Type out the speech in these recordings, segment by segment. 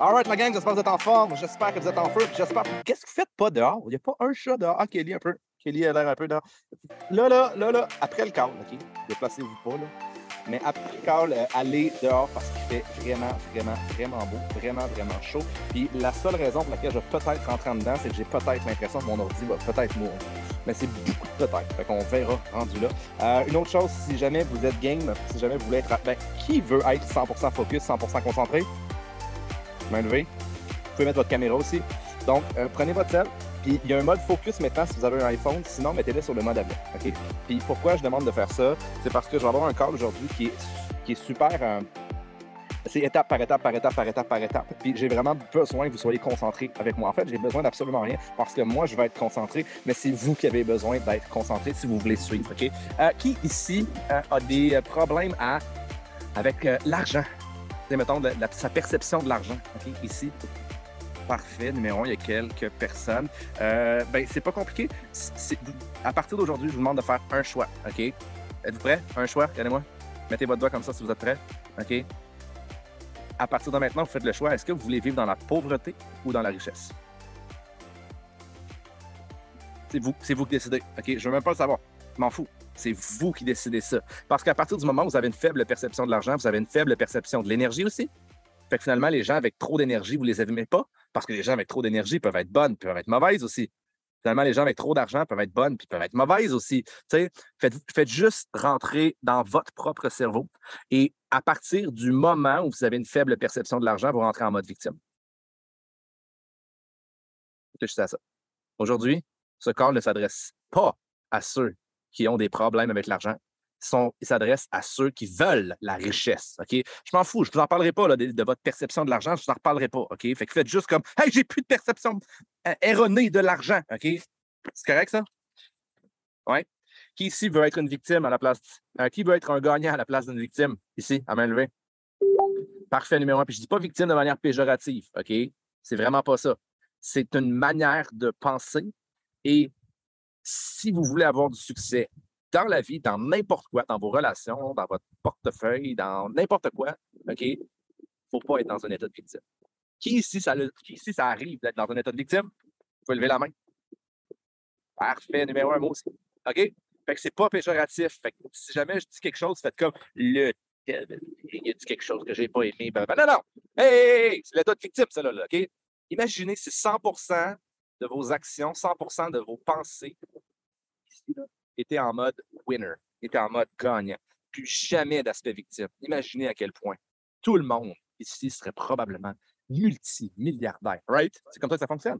Alright, la gang, j'espère que vous êtes en forme. J'espère que vous êtes en feu. J'espère. Qu'est-ce que vous faites pas dehors? Il n'y a pas un chat dehors. Ah, Kelly, un peu. Kelly a l'air un peu dehors. Là, là, là, là, après le call, OK? Déplacez-vous pas, là. Mais après le call, euh, allez dehors parce qu'il fait vraiment, vraiment, vraiment beau, vraiment, vraiment chaud. Puis la seule raison pour laquelle je vais peut-être rentrer en dedans, c'est que j'ai peut-être l'impression que mon ordi va peut-être mourir. Mais c'est beaucoup de peut-être. Fait qu'on verra rendu là. Euh, une autre chose, si jamais vous êtes game, si jamais vous voulez être. Ben, qui veut être 100% focus, 100% concentré? Vous pouvez mettre votre caméra aussi. Donc, euh, prenez votre tel. Puis, il y a un mode focus maintenant si vous avez un iPhone. Sinon, mettez-le sur le mode avion. OK? Puis, pourquoi je demande de faire ça? C'est parce que je vais avoir un call aujourd'hui qui est, qui est super. euh, c'est étape par étape, par étape, par étape, par étape. Puis j'ai vraiment besoin que vous soyez concentrés avec moi. En fait, j'ai besoin d'absolument rien parce que moi, je vais être concentré, mais c'est vous qui avez besoin d'être concentré si vous voulez suivre. OK? Euh, qui ici a des problèmes avec l'argent? Mettons, la- sa perception de l'argent. Ici. Parfait, numéro un, il y a quelques personnes. Euh, ben, c'est pas compliqué. À partir d'aujourd'hui, je vous demande de faire un choix. OK? Êtes-vous prêts? Un choix, regardez-moi. Mettez votre doigt comme ça si vous êtes prêts. OK? À partir de maintenant, vous faites le choix. Est-ce que vous voulez vivre dans la pauvreté ou dans la richesse? C'est vous, vous qui décidez. OK? Je veux même pas le savoir. Je m'en fous. C'est vous qui décidez ça. Parce qu'à partir du moment où vous avez une faible perception de l'argent, vous avez une faible perception de l'énergie aussi. Fait que finalement, les gens avec trop d'énergie, vous les aimez pas. Parce que les gens avec trop d'énergie peuvent être bonnes, peuvent être mauvaises aussi. Finalement, les gens avec trop d'argent peuvent être bonnes, puis peuvent être mauvaises aussi. Faites, juste rentrer dans votre propre cerveau. Et à partir du moment où vous avez une faible perception de l'argent, vous rentrez en mode victime. Réfléchissez à ça. Aujourd'hui, ce call ne s'adresse pas à ceux qui ont des problèmes avec l'argent. Son- Il s'adresse à ceux qui veulent la richesse. Je m'en fous, je ne vous en parlerai pas là, de, votre perception de l'argent, je ne vous en reparlerai pas. Fait que faites juste comme Hey, j'ai plus de perception euh, erronée de l'argent. C'est correct, ça? Oui. Qui ici veut être une victime à la place. euh, qui veut être un gagnant à la place d'une victime? Ici, à main levée? Parfait, numéro un. Puis je ne dis pas victime de manière péjorative. OK? C'est vraiment pas ça. C'est une manière de penser. Et si vous voulez avoir du succès dans la vie, dans n'importe quoi, dans vos relations, dans votre portefeuille, dans n'importe quoi, OK? Il ne faut pas être dans un état de victime. Qui ici, ça, qui ça arrive d'être dans un état de victime? Vous pouvez lever la main. Parfait, numéro un, moi aussi. OK? Fait que c'est pas péjoratif. Fait que si jamais je dis quelque chose, faites comme le il a dit quelque chose que j'ai pas aimé. Non, non! Hey, hey, hey, c'est l'état de victime, ça, là, OK? Imaginez si 100 de vos actions, 100% de vos pensées ici, là, étaient en mode winner, étaient en mode gagnant. Plus jamais d'aspect victime. Imaginez à quel point tout le monde ici serait probablement multimilliardaire. Right? C'est comme ça que ça fonctionne.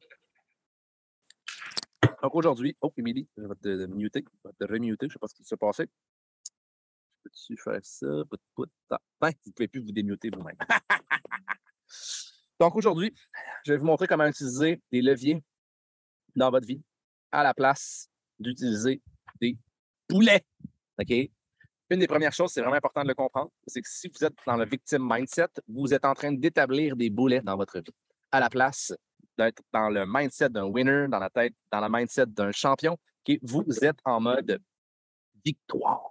Donc aujourd'hui, oh, Émilie, je vais te muter, je remuter, je ne sais pas ce qui s'est passé. Peux-tu faire ça? Ben, vous ne pouvez plus vous démuter vous-même. Donc aujourd'hui, je vais vous montrer comment utiliser des leviers dans votre vie à la place d'utiliser des boulets. OK? Une des premières choses, c'est vraiment important de le comprendre, c'est que si vous êtes dans le victim mindset, vous êtes en train d'établir des boulets dans votre vie à la place d'être dans le mindset d'un winner, dans la tête, dans le mindset d'un champion. Vous êtes en mode victoire.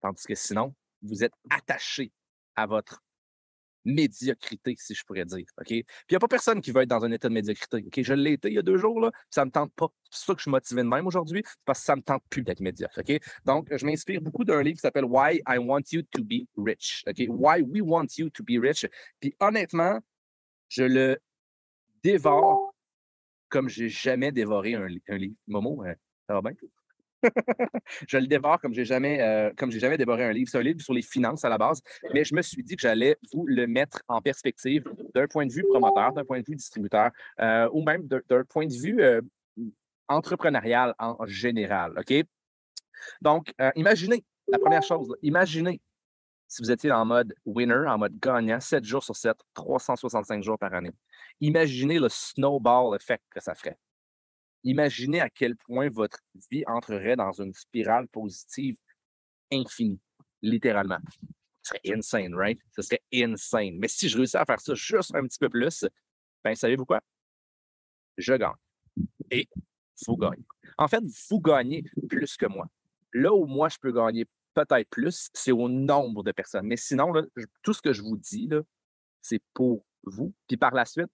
Tandis que sinon, vous êtes attaché à votre médiocrité, si je pourrais dire. Puis il n'y a pas personne qui veut être dans un état de médiocrité. Je l'ai été il y a deux jours, là, ça ne me tente pas. C'est ça que je suis motivé de même aujourd'hui, parce que ça ne me tente plus d'être médiocre. Donc, je m'inspire beaucoup d'un livre qui s'appelle Why I Want You to Be Rich. Why We Want You to Be Rich. Puis honnêtement, je le dévore comme j'ai jamais dévoré un, un livre. Momo, euh, ça va bien? je le dévore comme j'ai jamais, euh, comme j'ai jamais dévoré un livre. C'est un livre sur les finances à la base, mais je me suis dit que j'allais vous le mettre en perspective d'un point de vue promoteur, d'un point de vue distributeur, euh, ou même d'un point de vue euh, entrepreneurial en général. OK? Donc, imaginez, la première chose, là, imaginez si vous étiez en mode winner, en mode gagnant, 7 jours sur 7, 365 jours par année. Imaginez le snowball effect que ça ferait. Imaginez à quel point votre vie entrerait dans une spirale positive infinie, littéralement. Ce serait insane, right? Ce serait insane. Mais si je réussis à faire ça juste un petit peu plus, ben savez-vous quoi? Je gagne. Et vous gagnez. En fait, vous gagnez plus que moi. Là où moi, je peux gagner peut-être plus, c'est au nombre de personnes. Mais sinon, tout ce que je vous dis, c'est pour vous. Puis par la suite,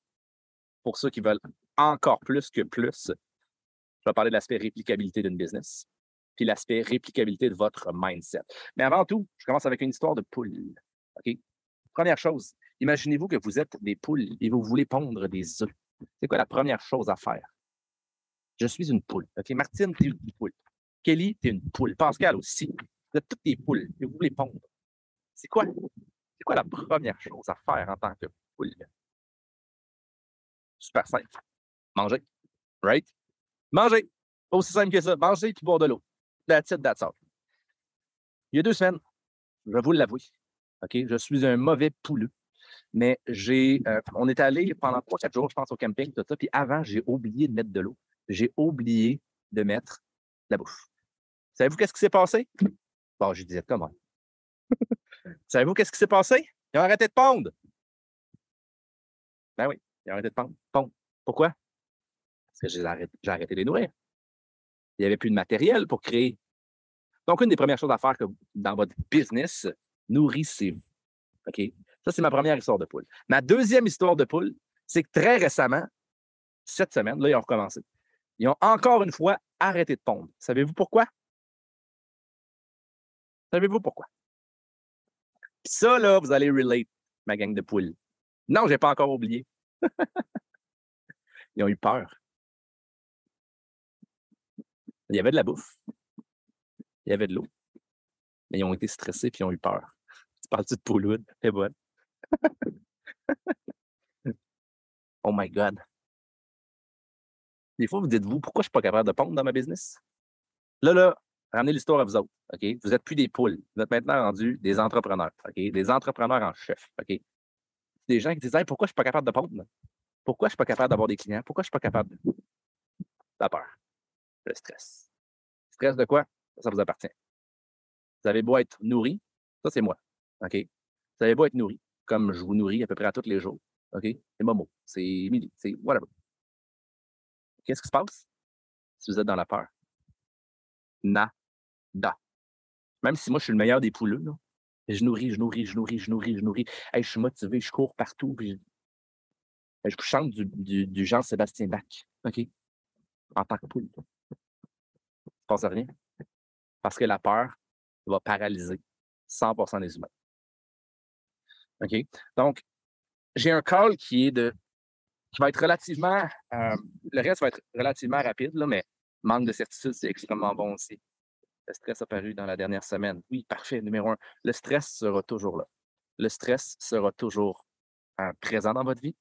pour ceux qui veulent encore plus que plus, je vais parler de l'aspect réplicabilité d'une business, puis l'aspect réplicabilité de votre mindset. Mais avant tout, je commence avec une histoire de poule. Première chose, imaginez-vous que vous êtes des poules et vous voulez pondre des œufs. C'est quoi la première chose à faire? Je suis une poule. Martine, tu es une poule. Kelly, tu es une poule. Pascal aussi. Vous êtes toutes des poules et vous voulez pondre. C'est quoi? C'est quoi la première chose à faire en tant que poule? Super simple. Manger. Right? Manger. Aussi simple que ça. Manger puis boire de l'eau. That's it, that's all. Il y a deux semaines, je vous l'avouer, OK, je suis un mauvais pouleux. Mais j'ai, euh, on est allé pendant trois, quatre jours, je pense, au camping, tout ça. Puis avant, j'ai oublié de mettre de l'eau. J'ai oublié de mettre de la bouffe. Savez-vous qu'est-ce qui s'est passé? Bon, je disais comment. Savez-vous qu'est-ce qui s'est passé? Ils ont arrêté de pondre. Ben oui, ils ont arrêté de pondre. pondre. Pourquoi? Parce que j'ai arrêté, de les nourrir. Il n'y avait plus de matériel pour créer. Donc, une des premières choses à faire dans votre business, nourrissez-vous. OK? Ça, c'est ma première histoire de poule. Ma deuxième histoire de poule, c'est que très récemment, cette semaine, là, ils ont recommencé. Ils ont encore une fois arrêté de pondre. Savez-vous pourquoi? Savez-vous pourquoi? ça, là, vous allez relate, ma gang de poules. Non, je n'ai pas encore oublié. ils ont eu peur. Il y avait de la bouffe. Il y avait de l'eau. Mais ils ont été stressés puis ils ont eu peur. Tu parles-tu de Paulwood? C'est bon. oh my God. Des fois, vous dites-vous, pourquoi je ne suis pas capable de pondre dans ma business? Là, là, ramenez l'histoire à vous autres. Vous n'êtes plus des poules. Vous êtes maintenant rendus des entrepreneurs. Des entrepreneurs en chef. Des gens qui disent pourquoi je ne suis pas capable de pondre? Pourquoi je ne suis pas capable d'avoir des clients? Pourquoi je ne suis pas capable de. La peur? Le stress. Stress de quoi? Ça vous appartient. Vous avez beau être nourri, ça c'est moi. OK? Vous avez beau être nourri, comme je vous nourris à peu près à tous les jours. OK? C'est Momo, c'est Emily, c'est whatever. Qu'est-ce qui se passe? Si vous êtes dans la peur? Nada. Même si moi, je suis le meilleur des pouleux, là, je nourris, je nourris, je nourris, je nourris, je nourris. je suis motivé, je cours partout. Je, chante du Jean-Sébastien Bach. OK? En tant que poule. Ne passe rien. Parce que la peur va paralyser 100% des humains. OK? Donc, j'ai un call qui est de qui va être relativement euh, le reste va être relativement rapide, mais manque de certitude, c'est extrêmement bon aussi. Le stress apparu dans la dernière semaine. Oui, parfait. Numéro un, le stress sera toujours là. Le stress sera toujours euh, présent dans votre vie.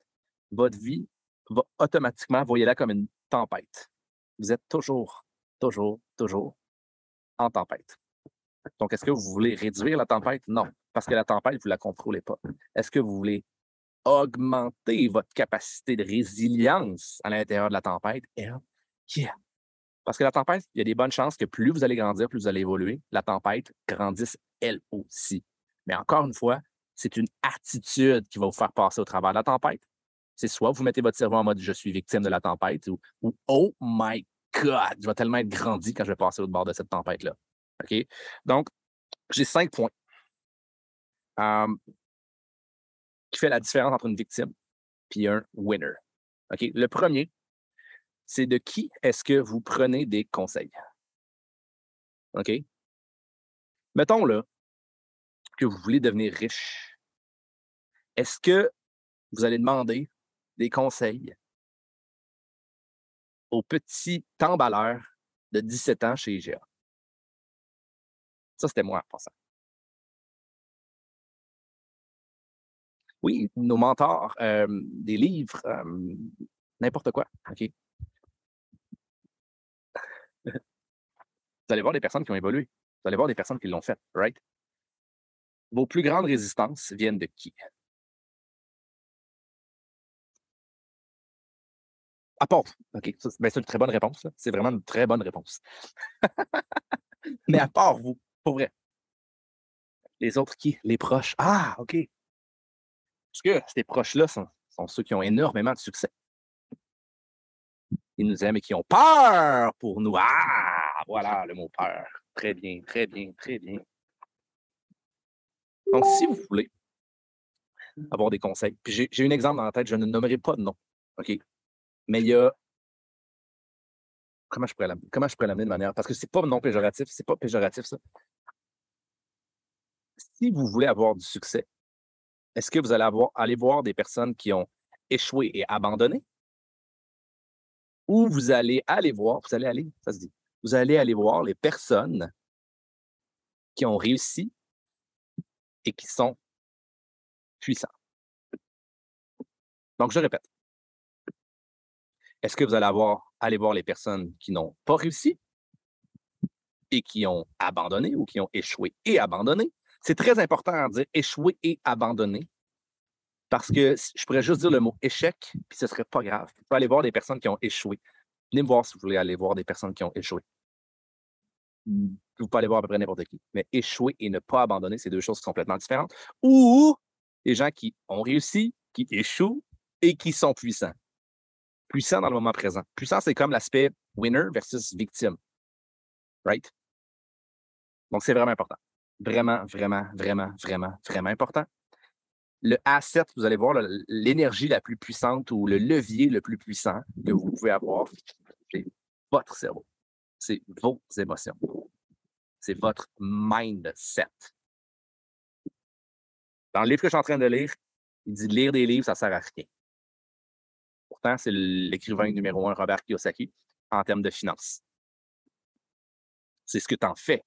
Votre vie va automatiquement, voyez-la comme une tempête. Vous êtes toujours, toujours, toujours en tempête. Donc, est-ce que vous voulez réduire la tempête? Non, parce que la tempête, vous ne la contrôlez pas. Est-ce que vous voulez augmenter votre capacité de résilience à l'intérieur de la tempête? Yeah. Parce que la tempête, il y a des bonnes chances que plus vous allez grandir, plus vous allez évoluer, la tempête grandisse elle aussi. Mais encore une fois, c'est une attitude qui va vous faire passer au travers de la tempête. C'est soit vous mettez votre cerveau en mode je suis victime de la tempête ou, ou oh my God, je vais tellement être grandi quand je vais passer au bord de cette tempête-là. OK? Donc, j'ai cinq points qui fait la différence entre une victime et un winner. OK? Le premier, c'est de qui est-ce que vous prenez des conseils? OK? Mettons là que vous voulez devenir riche. Est-ce que vous allez demander des conseils au petit tamballeur de 17 ans chez IGA? Ça, c'était moi en passant. Oui, nos mentors, des livres, n'importe quoi. OK? Vous allez voir des personnes qui ont évolué. Vous allez voir des personnes qui l'ont fait, right? Vos plus grandes résistances viennent de qui? À part OK. Ben, c'est une très bonne réponse. C'est vraiment une très bonne réponse. Mais à part vous, pour vrai. Les autres qui? Les proches. Ah, OK. Parce que ces proches-là sont, ceux qui ont énormément de succès. Ils nous aiment et qui ont peur pour nous. Ah, voilà le mot peur. Très bien, très bien, très bien. Donc, si vous voulez avoir des conseils. Puis j'ai j'ai un exemple dans la tête, je ne nommerai pas de nom. OK? Mais il y a. Comment je pourrais l'amener? De manière. Parce que c'est pas non péjoratif, c'est pas péjoratif, ça. Si vous voulez avoir du succès, est-ce que vous allez avoir, aller voir des personnes qui ont échoué et abandonné? Ou vous allez aller voir, vous allez aller, ça se dit, vous allez aller voir les personnes qui ont réussi et qui sont puissants. Donc, je répète. Est-ce que vous allez aller voir les personnes qui n'ont pas réussi? Et qui ont abandonné ou qui ont échoué et abandonné? C'est très important de dire échouer et abandonner parce que je pourrais juste dire le mot échec, puis ce serait pas grave. Vous pouvez aller voir des personnes qui ont échoué. Venez me voir si vous voulez aller voir des personnes qui ont échoué. Vous pouvez aller voir à peu près n'importe qui. Mais échouer et ne pas abandonner, c'est deux choses complètement différentes. Ou des gens qui ont réussi, qui échouent et qui sont puissants. Puissants dans le moment présent. Puissant, c'est comme l'aspect winner versus victime. Right? Donc, c'est vraiment important. Vraiment, vraiment, vraiment, vraiment, vraiment important. Le asset, vous allez voir l'énergie la plus puissante ou le levier le plus puissant que vous pouvez avoir, c'est votre cerveau. C'est vos émotions. C'est votre mindset. Dans le livre que je suis en train de lire, il dit lire des livres, ça ne sert à rien. C'est l'écrivain numéro un, Robert Kiyosaki, en termes de finances. C'est ce que tu en fais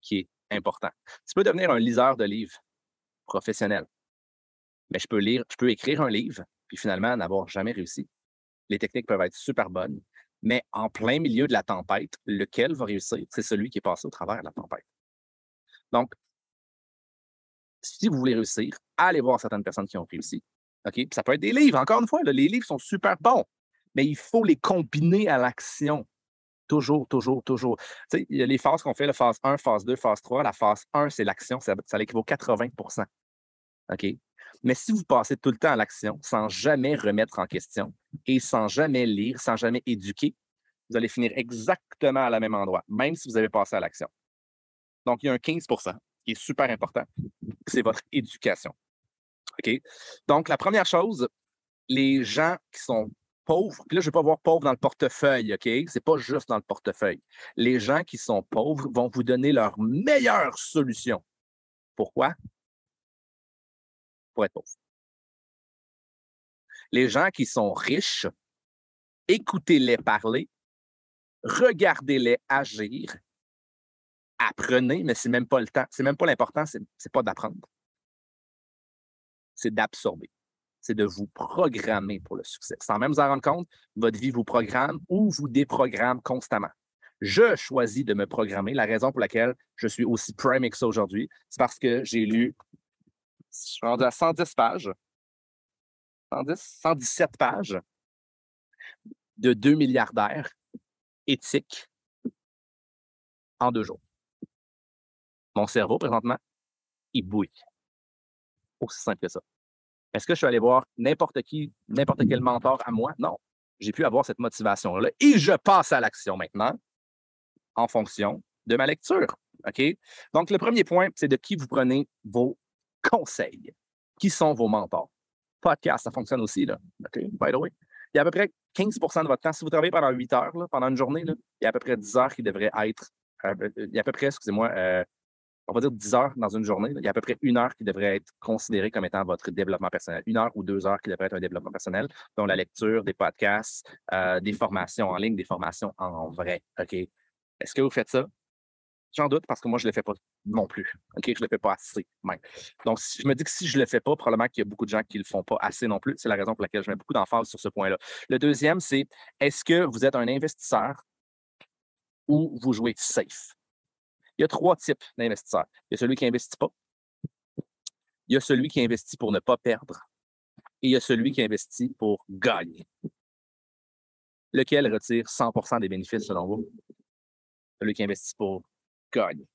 qui est important. Tu peux devenir un liseur de livres professionnel, mais je peux lire, je peux écrire un livre, puis finalement n'avoir jamais réussi. Les techniques peuvent être super bonnes, mais en plein milieu de la tempête, lequel va réussir? C'est celui qui est passé au travers de la tempête. Donc, si vous voulez réussir, allez voir certaines personnes qui ont réussi. OK? ça peut être des livres. Encore une fois, les livres sont super bons, mais il faut les combiner à l'action. Toujours, toujours, toujours. Tu sais, il y a les phases qu'on fait, la phase 1, phase 2, phase 3. La phase 1, c'est l'action, ça, ça l'équivaut 80 OK? Mais si vous passez tout le temps à l'action sans jamais remettre en question et sans jamais lire, sans jamais éduquer, vous allez finir exactement à la même endroit, même si vous avez passé à l'action. Donc, il y a un 15% qui est super important, c'est votre éducation. OK? Donc, la première chose, les gens qui sont pauvres, puis là, je ne vais pas voir pauvres dans le portefeuille, OK? Ce n'est pas juste dans le portefeuille. Les gens qui sont pauvres vont vous donner leur meilleure solution. Pourquoi? Pour être pauvre. Les gens qui sont riches, écoutez-les parler, regardez-les agir, apprenez, mais ce n'est même pas le temps, c'est même pas l'important, ce n'est pas d'apprendre. C'est d'absorber c'est de vous programmer pour le succès. Sans même vous en rendre compte, votre vie vous programme ou vous déprogramme constamment. Je choisis de me programmer. La raison pour laquelle je suis aussi prime que ça aujourd'hui, c'est parce que j'ai lu, je suis rendu à 110 pages, 110, 117 pages de deux milliardaires éthiques en deux jours. Mon cerveau, présentement, il bouille. Aussi simple que ça. Est-ce que je suis allé voir n'importe qui, n'importe quel mentor à moi? Non. J'ai pu avoir cette motivation-là. Et je passe à l'action maintenant en fonction de ma lecture. OK? Donc, le premier point, c'est de qui vous prenez vos conseils. Qui sont vos mentors? Podcast, ça fonctionne aussi, là. OK? By the way. Il y a à peu près 15% de votre temps. Si vous travaillez pendant 8 heures, pendant une journée, il y a à peu près 10 heures qui devraient être. Euh, il y a à peu près, excusez-moi, euh, on va dire 10 heures dans une journée, il y a à peu près une heure qui devrait être considérée comme étant votre développement personnel. Une heure ou deux heures qui devrait être un développement personnel, dont la lecture, des podcasts, euh, des formations en ligne, des formations en vrai. OK? Est-ce que vous faites ça? J'en doute parce que moi, je ne le fais pas non plus. OK? Je ne le fais pas assez même. Donc, je me dis que si je ne le fais pas, probablement qu'il y a beaucoup de gens qui ne le font pas assez non plus. C'est la raison pour laquelle je mets beaucoup d'emphase sur ce point-là. Le deuxième, c'est est-ce que vous êtes un investisseur ou vous jouez safe? Il y a trois types d'investisseurs. Il y a celui qui n'investit pas. Il y a celui qui investit pour ne pas perdre. Et il y a celui qui investit pour gagner. Lequel retire 100% des bénéfices selon vous? Celui qui investit pour gagner.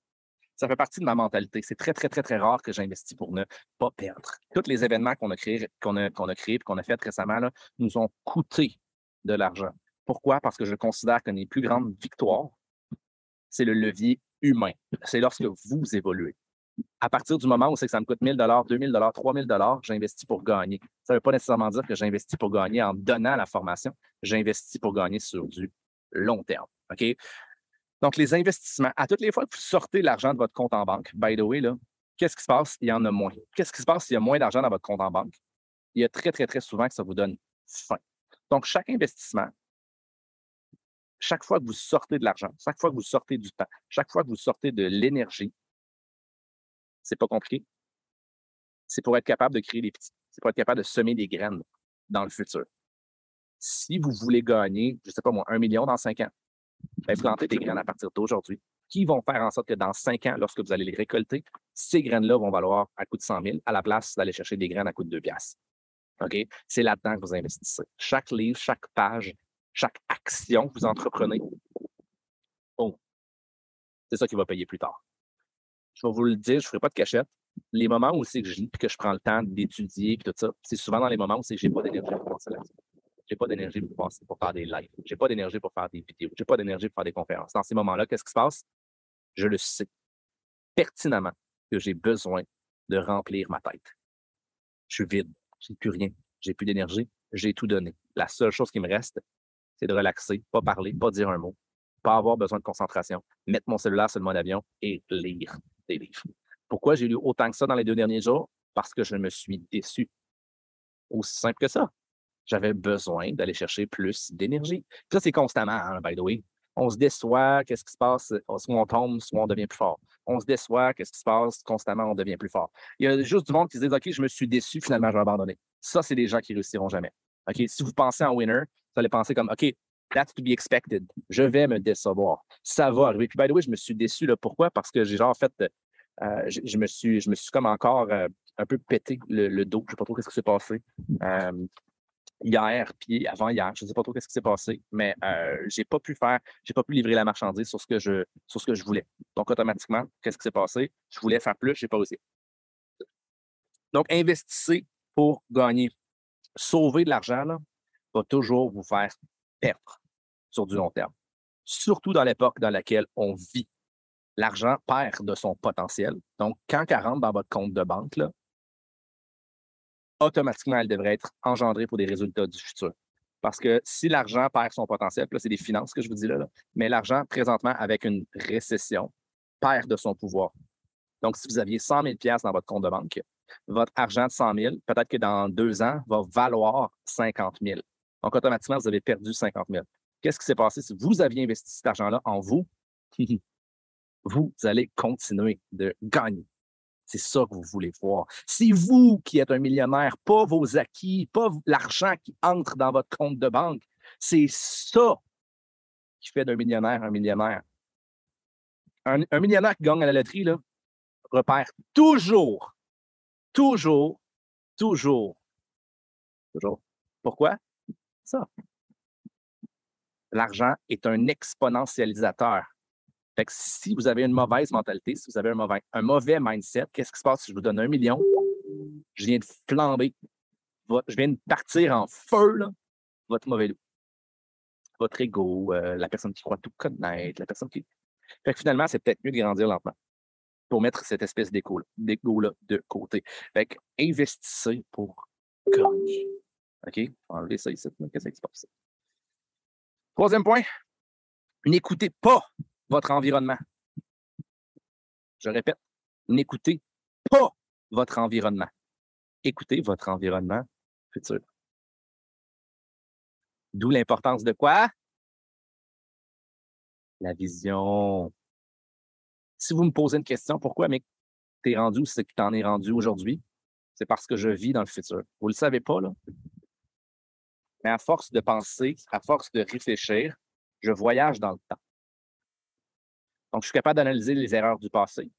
Ça fait partie de ma mentalité. C'est très, très, très, très rare que j'investis pour ne pas perdre. Tous les événements qu'on a créés, qu'on a, a et qu'on a fait récemment là, nous ont coûté de l'argent. Pourquoi? Parce que je considère que les plus grandes victoires, c'est le levier humain. C'est lorsque vous évoluez. À partir du moment où c'est que ça me coûte 1000 2000 3000 j'investis pour gagner. Ça ne veut pas nécessairement dire que j'investis pour gagner en donnant la formation. J'investis pour gagner sur du long terme. Donc, les investissements, à toutes les fois que vous sortez l'argent de votre compte en banque, by the way, qu'est-ce qui se passe? Il y en a moins. Qu'est-ce qui se passe s'il y a moins d'argent dans votre compte en banque? Il y a très, très, très souvent que ça vous donne faim. Donc, chaque investissement, chaque fois que vous sortez de l'argent, chaque fois que vous sortez du temps, chaque fois que vous sortez de l'énergie, c'est pas compliqué. C'est pour être capable de créer des petits. C'est pour être capable de semer des graines dans le futur. Si vous voulez gagner, je sais pas moi, un million dans cinq ans, ben, plantez des graines à partir d'aujourd'hui qui vont faire en sorte que dans cinq ans, lorsque vous allez les récolter, ces graines-là vont valoir à coût de 100 000 à la place d'aller chercher des graines à coût de 2 piastres. OK? C'est là-dedans que vous investissez. Chaque livre, chaque page, chaque action que vous entreprenez, c'est ça qui va payer plus tard. Je vais vous le dire, je ne ferai pas de cachette. Les moments où c'est que je lis que je prends le temps d'étudier et tout ça, c'est souvent dans les moments où c'est que je n'ai pas d'énergie pour penser. J'ai pas d'énergie pour, pour faire des lives. J'ai pas d'énergie pour faire des vidéos. J'ai pas d'énergie pour faire des conférences. Dans ces moments-là, qu'est-ce qui se passe? Je le sais pertinemment que j'ai besoin de remplir ma tête. Je suis vide. J'ai plus rien. J'ai plus d'énergie. J'ai tout donné. La seule chose qui me reste, c'est de relaxer, pas parler, pas dire un mot, pas avoir besoin de concentration, mettre mon cellulaire sur le mode avion et lire des livres. Pourquoi j'ai lu autant que ça dans les deux derniers jours? Parce que je me suis déçu. Aussi simple que ça. J'avais besoin d'aller chercher plus d'énergie. Ça, c'est constamment, hein, by the way. On se déçoit, qu'est-ce qui se passe? Soit on tombe, soit on devient plus fort. On se déçoit, qu'est-ce qui se passe? Constamment, on devient plus fort. Il y a juste du monde qui se dit OK, je me suis déçu, finalement, je vais abandonner. Ça, c'est des gens qui réussiront jamais. OK? Si vous pensez en winner, allez penser comme OK, that's to be expected. Je vais me décevoir. Ça va arriver. Puis, by the way, je me suis déçu. Là. Pourquoi? Parce que j'ai genre fait. Euh, je, me suis, je me suis comme encore euh, un peu pété le, dos. Je ne sais pas trop ce qui s'est passé. Euh, hier, puis avant-hier, je ne sais pas trop ce qui s'est passé, mais je n'ai pas pu faire, j'ai pas pu livrer la marchandise sur ce que je, sur ce que je voulais. Donc, automatiquement, qu'est-ce qui s'est passé? Je voulais faire plus, je n'ai pas osé. Donc, investissez pour gagner. Sauver de l'argent, va toujours vous faire perdre sur du long terme. Surtout dans l'époque dans laquelle on vit. L'argent perd de son potentiel. Donc, quand elle rentre dans votre compte de banque, là, automatiquement, elle devrait être engendrée pour des résultats du futur. Parce que si l'argent perd son potentiel, là, c'est des finances que je vous dis là, mais l'argent, présentement, avec une récession, perd de son pouvoir. Donc, si vous aviez 100 000 dans votre compte de banque, votre argent de 100 000, peut-être que dans deux ans, va valoir 50 000. Donc, automatiquement, vous avez perdu 50 000. Qu'est-ce qui s'est passé? Si vous aviez investi cet argent-là en vous? vous allez continuer de gagner. C'est ça que vous voulez voir. C'est vous qui êtes un millionnaire, pas vos acquis, pas l'argent qui entre dans votre compte de banque. C'est ça qui fait d'un millionnaire un millionnaire. Un, millionnaire qui gagne à la loterie là, repère toujours, toujours, toujours, toujours. Pourquoi? Ça. L'argent est un exponentialisateur. Fait que si vous avez une mauvaise mentalité, si vous avez un mauvais, un mauvais mindset, qu'est-ce qui se passe si je vous donne un million? Je viens de flamber. Je viens de partir en feu, là, votre mauvais loup. Votre ego, euh, la personne qui croit tout connaître, la personne qui. Fait que finalement, c'est peut-être mieux de grandir lentement pour mettre cette espèce d'égo-là de côté. Fait que investissez pour gagner. OK? Enlevez ça ici. Qu'est-ce qui se passe? Troisième point, n'écoutez pas votre environnement. Je répète, n'écoutez pas votre environnement. Écoutez votre environnement futur. D'où l'importance de quoi? La vision. Si vous me posez une question, pourquoi, mais tu es rendu où c'est que tu en es rendu aujourd'hui? C'est parce que je vis dans le futur. Vous le savez pas, là? Mais à force de penser, à force de réfléchir, je voyage dans le temps. Donc, je suis capable d'analyser les erreurs du passé,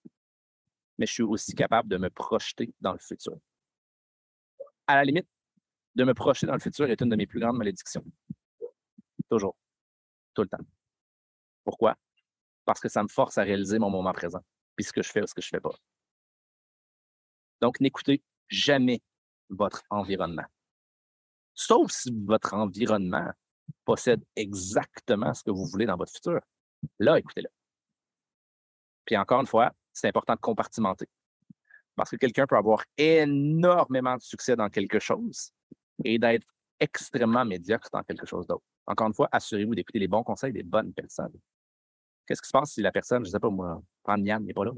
mais je suis aussi capable de me projeter dans le futur. À la limite, de me projeter dans le futur est une de mes plus grandes malédictions. Toujours. Tout le temps. Pourquoi? Parce que ça me force à réaliser mon moment présent, puis ce que je fais ou ce que je ne fais pas. Donc, n'écoutez jamais votre environnement. Sauf si votre environnement possède exactement ce que vous voulez dans votre futur. Là, écoutez-le. Puis encore une fois, c'est important de compartimenter. Parce que quelqu'un peut avoir énormément de succès dans quelque chose et d'être extrêmement médiocre dans quelque chose d'autre. Encore une fois, assurez-vous d'écouter les bons conseils des bonnes personnes. Qu'est-ce qui se passe si la personne, je ne sais pas moi, prendre Yann, il n'est pas là?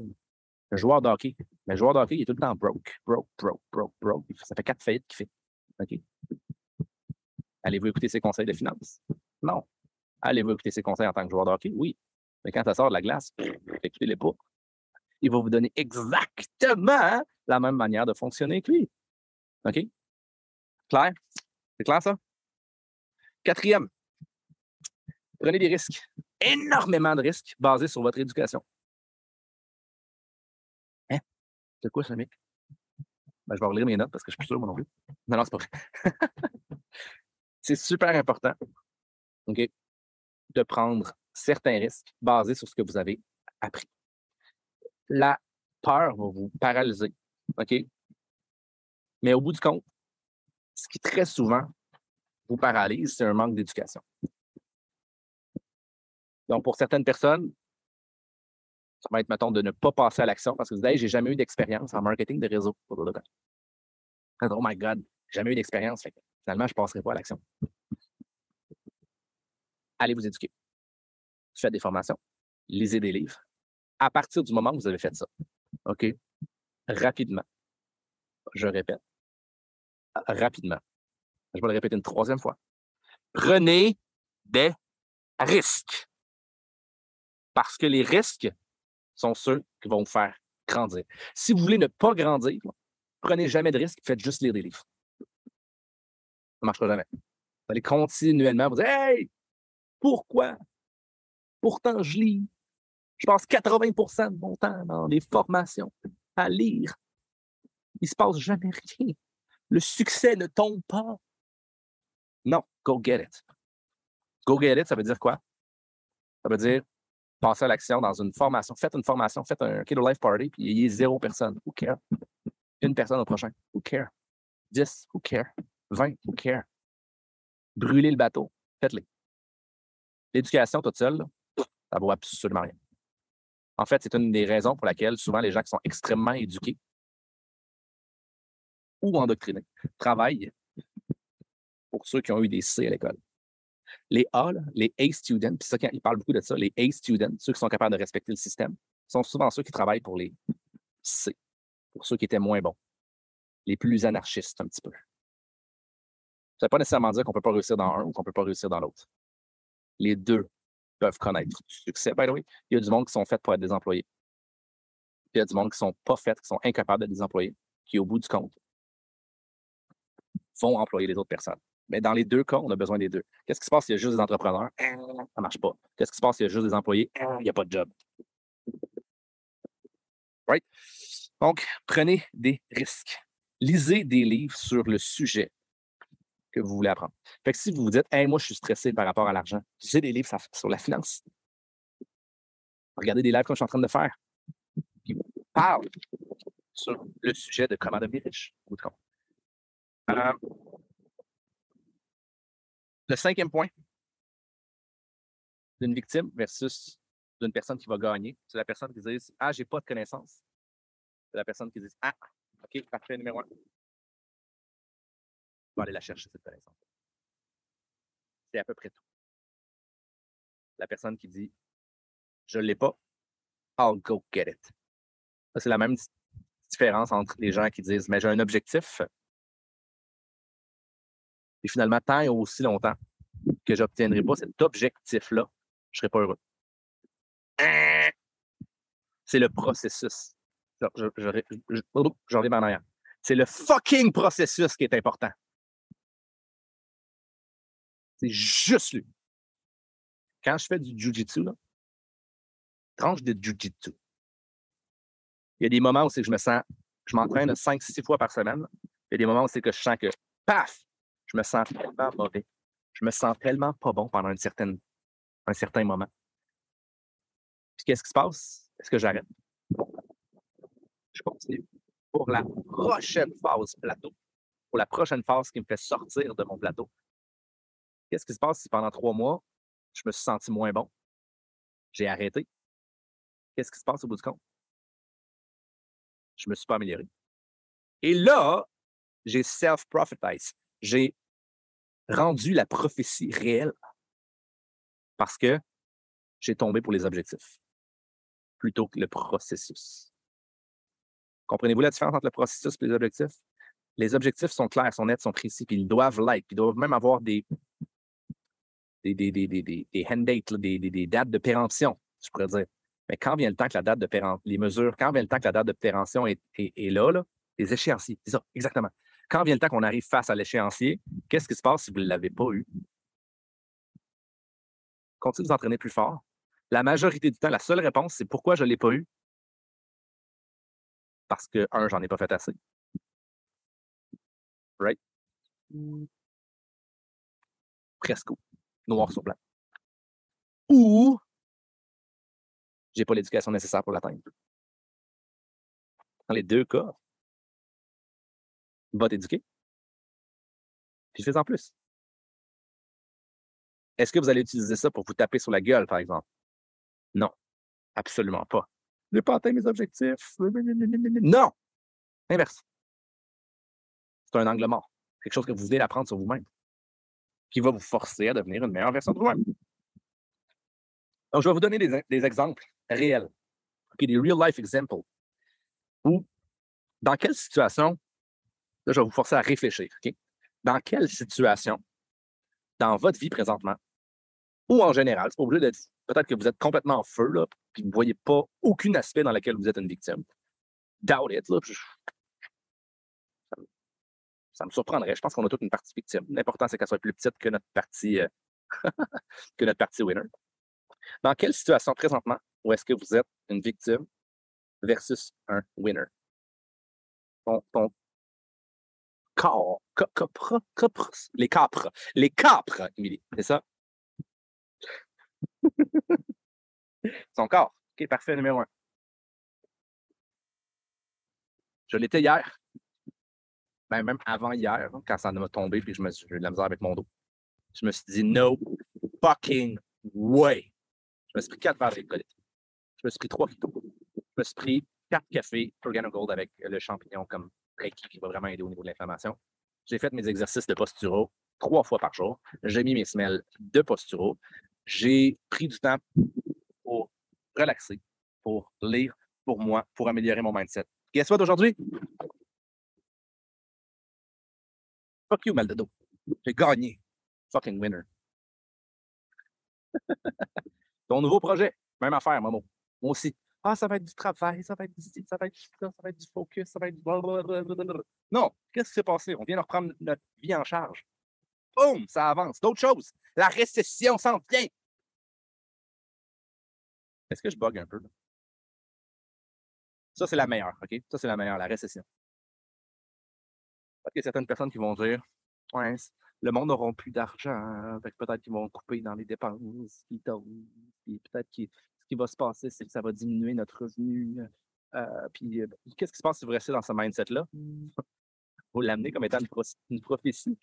Le joueur de hockey. Le joueur de hockey, il est tout le temps broke, broke, broke, broke, broke. Ça fait quatre faillites qu'il fait. Allez-vous écouter ses conseils de finances? Non. Allez-vous écouter ses conseils en tant que joueur de hockey? Oui. Mais quand ça sort de la glace, écoutez-les pas. Il va vous donner exactement la même manière de fonctionner que lui. OK? Claire? C'est clair, ça? Quatrième, prenez des risques. Énormément de risques basés sur votre éducation. Hein? C'est quoi ça, mec? Ben, je vais relire mes notes parce que je suis plus sûr, moi non plus. Non, non, c'est pas vrai. c'est super important, OK, de prendre certains risques basés sur ce que vous avez appris. La peur va vous paralyser, OK? Mais au bout du compte, ce qui très souvent vous paralyse, c'est un manque d'éducation. Donc, pour certaines personnes, ça va être, mettons, de ne pas passer à l'action parce que vous dites, hey, j'ai jamais eu d'expérience en marketing de réseau. Oh my God, jamais eu d'expérience. Finalement, je ne passerai pas à l'action. Allez vous éduquer. Faites des formations. Lisez des livres. À partir du moment où vous avez fait ça, OK? Rapidement. Je répète. Rapidement. Je vais le répéter une troisième fois. Prenez des risques. Parce que les risques sont ceux qui vont vous faire grandir. Si vous voulez ne pas grandir, prenez jamais de risques, faites juste lire des livres. Ça ne marchera jamais. Vous allez continuellement vous dire Hey, pourquoi? Pourtant, je lis. Je passe 80% de mon temps dans les formations à lire. Il ne se passe jamais rien. Le succès ne tombe pas. Non, go get it. Go get it, ça veut dire quoi? Ça veut dire passer à l'action dans une formation. Faites une formation, faites un Kiddo Life Party, puis il y a zéro personne. Who care? Une personne au prochain. Who care? 10, who care? 20, who? Brûlez le bateau. Faites-le. L'éducation toute seule, ça vaut absolument rien. En fait, c'est une des raisons pour laquelle souvent les gens qui sont extrêmement éduqués ou endoctrinés travaillent pour ceux qui ont eu des C à l'école. Les A, les A students, puis ça, ils parlent beaucoup de ça, les A students, ceux qui sont capables de respecter le système, sont souvent ceux qui travaillent pour les C, pour ceux qui étaient moins bons, les plus anarchistes un petit peu. Ça ne veut pas nécessairement dire qu'on ne peut pas réussir dans un ou qu'on ne peut pas réussir dans l'autre. Les deux peuvent connaître du succès. By the way, il y a du monde qui sont faits pour être des employés. Il y a du monde qui ne sont pas faits, qui sont incapables d'être des employés, qui, au bout du compte, vont employer les autres personnes. Mais dans les deux cas, on a besoin des deux. Qu'est-ce qui se passe s'il y a juste des entrepreneurs? Ça ne marche pas. Qu'est-ce qui se passe s'il y a juste des employés? Il n'y a pas de job. Right? Donc, prenez des risques. Lisez des livres sur le sujet que vous voulez apprendre. Fait que si vous vous dites, hey, moi, je suis stressé par rapport à l'argent, lisez des livres sur la finance. Regardez des livres que je suis en train de faire qui parlent sur le sujet de comment devenir riche. Euh, le cinquième point d'une victime versus d'une personne qui va gagner, c'est la personne qui dit Ah, j'ai pas de connaissances. C'est la personne qui dit Ah, OK, parfait, numéro un. On va aller la chercher, cette connaissance. C'est à peu près tout. La personne qui dit Je ne l'ai pas, I'll go get it. C'est la même différence entre les gens qui disent Mais j'ai un objectif, et finalement, tant et aussi longtemps que je n'obtiendrai pas cet objectif-là, je ne serai pas heureux. C'est le processus. Je, reviens en arrière. C'est le fucking processus qui est important. C'est juste lui. Quand je fais du jujitsu, tranche de jujitsu, il y a des moments où c'est que je me sens, je m'entraîne 5-6 fois par semaine. Il y a des moments où c'est que je sens que, paf, je me sens tellement mauvais. Je me sens tellement pas bon pendant un certain moment. Puis qu'est-ce qui se passe? Est-ce que j'arrête? Je continue. Pour la prochaine phase plateau, pour la prochaine phase qui me fait sortir de mon plateau, qu'est-ce qui se passe si pendant trois mois, je me suis senti moins bon? J'ai arrêté. Qu'est-ce qui se passe au bout du compte? Je ne me suis pas amélioré. Et là, j'ai self-prophetized. J'ai rendu la prophétie réelle parce que j'ai tombé pour les objectifs plutôt que le processus. Comprenez-vous la différence entre le processus et les objectifs? Les objectifs sont clairs, sont nets, sont précis, puis ils doivent l'être, ils doivent même avoir des, des, des, des, des, des hand dates, des, des, dates de péremption, je pourrais dire. Mais quand vient le temps que la date de péremption, les mesures, quand vient le temps que la date de péremption est, est, là, là, les échéanciers, c'est ça, exactement. Quand vient le temps qu'on arrive face à l'échéancier, qu'est-ce qui se passe si vous ne l'avez pas eu? Continuez de vous entraîner plus fort. La majorité du temps, la seule réponse, c'est pourquoi je ne l'ai pas eu? Parce que, un, j'en ai pas fait assez. Right? Presque. Noir sur blanc. Ou j'ai pas l'éducation nécessaire pour l'atteindre. Dans les deux cas, va t'éduquer. Puis fais en plus. Est-ce que vous allez utiliser ça pour vous taper sur la gueule, par exemple? Non, absolument pas. Je n'ai pas atteint mes objectifs. Non! Inverse. C'est un angle mort. Quelque chose que vous venez d'apprendre sur vous-même. Qui va vous forcer à devenir une meilleure version de vous-même. Donc, je vais vous donner des, exemples réels. des real-life examples. Ou dans quelle situation, là, je vais vous forcer à réfléchir. Dans quelle situation, dans votre vie présentement, ou en général, c'est pas obligé d'être. Peut-être que vous êtes complètement en feu, là, puis vous ne voyez pas aucun aspect dans lequel vous êtes une victime. Doubt it, là, ça, me surprendrait. Je pense qu'on a toute une partie victime. L'important, c'est qu'elle soit plus petite que notre partie, euh, que notre partie winner. Dans quelle situation présentement où est-ce que vous êtes une victime versus un winner? Ton, corps, les capres, les capres, Émilie, c'est ça? Son corps. OK, parfait, numéro un. Je l'étais hier. Ben, même avant hier, quand ça m'a tombé puis je me suis eu de la misère avec mon dos. Je me suis dit, no fucking way. Je me suis pris quatre verres d'alcool. Je me suis pris trois phytos. Je me suis pris quatre cafés Gold avec le champignon comme Reiki qui va vraiment aider au niveau de l'inflammation. J'ai fait mes exercices de posturo trois fois par jour. J'ai mis mes semelles de posturo. J'ai pris du temps pour relaxer, pour lire, pour moi, pour améliorer mon mindset. Guess what aujourd'hui? Fuck you, mal de dos. J'ai gagné. Fucking winner. Ton nouveau projet, même affaire, Momo. Moi aussi. Ah, ça va être du travail, ça va être du ça va être ça, va être du focus, ça va être du. Non, qu'est-ce qui s'est passé? On vient de reprendre notre vie en charge. Boum, ça avance. D'autres choses. La récession s'en vient. Est-ce que je bug un peu? Ça, c'est la meilleure, OK? Ça, c'est la meilleure, la récession. Il y a certaines personnes qui vont dire Ouais, le monde n'aura plus d'argent, peut-être qu'ils vont couper dans les dépenses, puis peut-être que ce qui va se passer, c'est que ça va diminuer notre revenu. Euh, puis euh, qu'est-ce qui se passe si vous restez dans ce mindset-là? Vous l'amenez comme étant une, prophétie.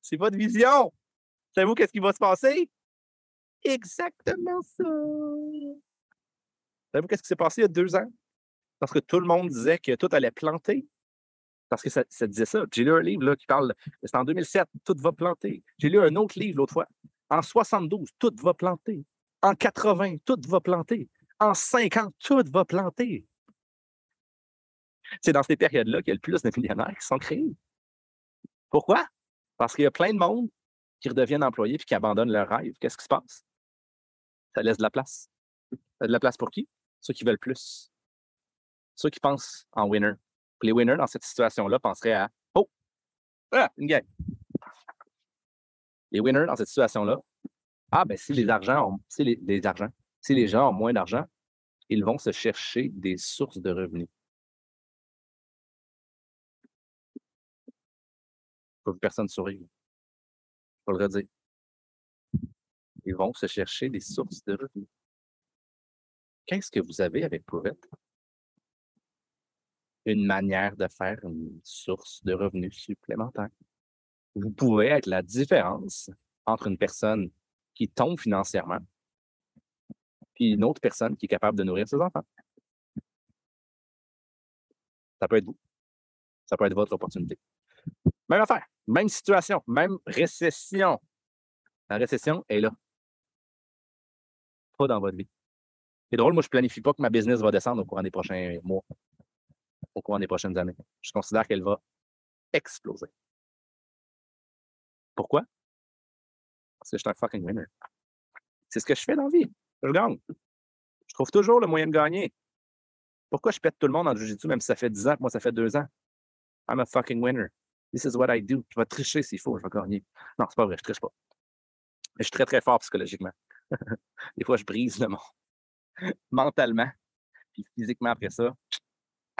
C'est votre vision. Savez-vous qu'est-ce qui va se passer? Exactement ça. Savez-vous qu'est-ce qui s'est passé il y a deux ans? Parce que tout le monde disait que tout allait planter. Parce que ça, disait ça. J'ai lu un livre là, qui parle, c'est en 2007, tout va planter. J'ai lu un autre livre l'autre fois. En 72, tout va planter. En 80, tout va planter. En 50, tout va planter. C'est dans ces périodes-là qu'il y a le plus de millionnaires qui sont créés. Pourquoi? Parce qu'il y a plein de monde qui redeviennent employés puis qui abandonnent leur rêve. Qu'est-ce qui se passe? Ça laisse de la place. Ça de la place pour qui? Ceux qui veulent plus. Ceux qui pensent en winner. Les winners, dans cette situation-là, penseraient à Oh! Ah, une game. Les winners, dans cette situation-là, ah, ben si les argents ont, si les, si les gens ont moins d'argent, ils vont se chercher des sources de revenus. Pas personne sourit. Faut le redire. Ils vont se chercher des sources de revenus. Qu'est-ce que vous avez avec Provette? Une manière de faire une source de revenus supplémentaire. Vous pouvez être la différence entre une personne qui tombe financièrement et une autre personne qui est capable de nourrir ses enfants. Ça peut être vous. Ça peut être votre opportunité. Même affaire, même situation, même récession. La récession est là. Pas dans votre vie. C'est drôle, moi, je ne planifie pas que ma business va descendre au courant des prochains mois, au courant des prochaines années. Je considère qu'elle va exploser. Pourquoi? Parce que je suis un fucking winner. C'est ce que je fais dans la vie. Je gagne. Je trouve toujours le moyen de gagner. Pourquoi je pète tout le monde en Jiu-Jitsu, même si ça fait 10 ans, moi, ça fait 2 ans? I'm a fucking winner. This is what I do. Je vais tricher s'il faut, je vais gagner. Non, c'est pas vrai, je triche pas. Mais je suis très, très fort psychologiquement. Des fois, je brise le monde. Mentalement. Puis physiquement, après ça,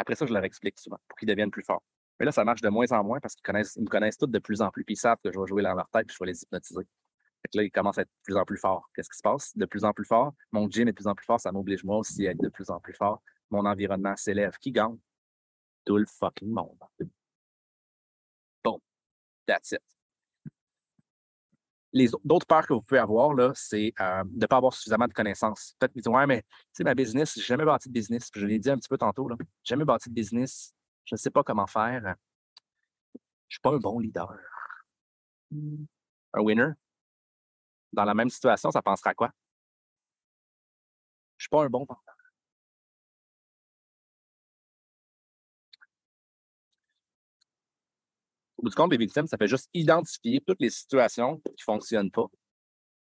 après ça, je leur explique souvent pour qu'ils deviennent plus forts. Mais là, ça marche de moins en moins parce qu'ils connaissent, me connaissent tous de plus en plus. Puis ils savent que je vais jouer dans leur tête puis je vais les hypnotiser. Fait là, ils commencent à être de plus en plus forts. Qu'est-ce qui se passe? De plus en plus fort. Mon gym est de plus en plus fort. Ça m'oblige moi aussi à être de plus en plus fort. Mon environnement s'élève. Qui gagne? Tout le fucking monde. Bon. That's it. Les d'autres peurs que vous pouvez avoir, là, c'est euh, de ne pas avoir suffisamment de connaissances. Peut-être vous dites, ouais, mais tu sais, ma business, j'ai jamais bâti de business. je l'ai dit un petit peu tantôt, là. J'ai jamais bâti de business. Je ne sais pas comment faire. Je ne suis pas un bon leader. Un winner, dans la même situation, ça pensera quoi? Je ne suis pas un bon Au bout du compte, les victimes, ça fait juste identifier toutes les situations qui ne fonctionnent pas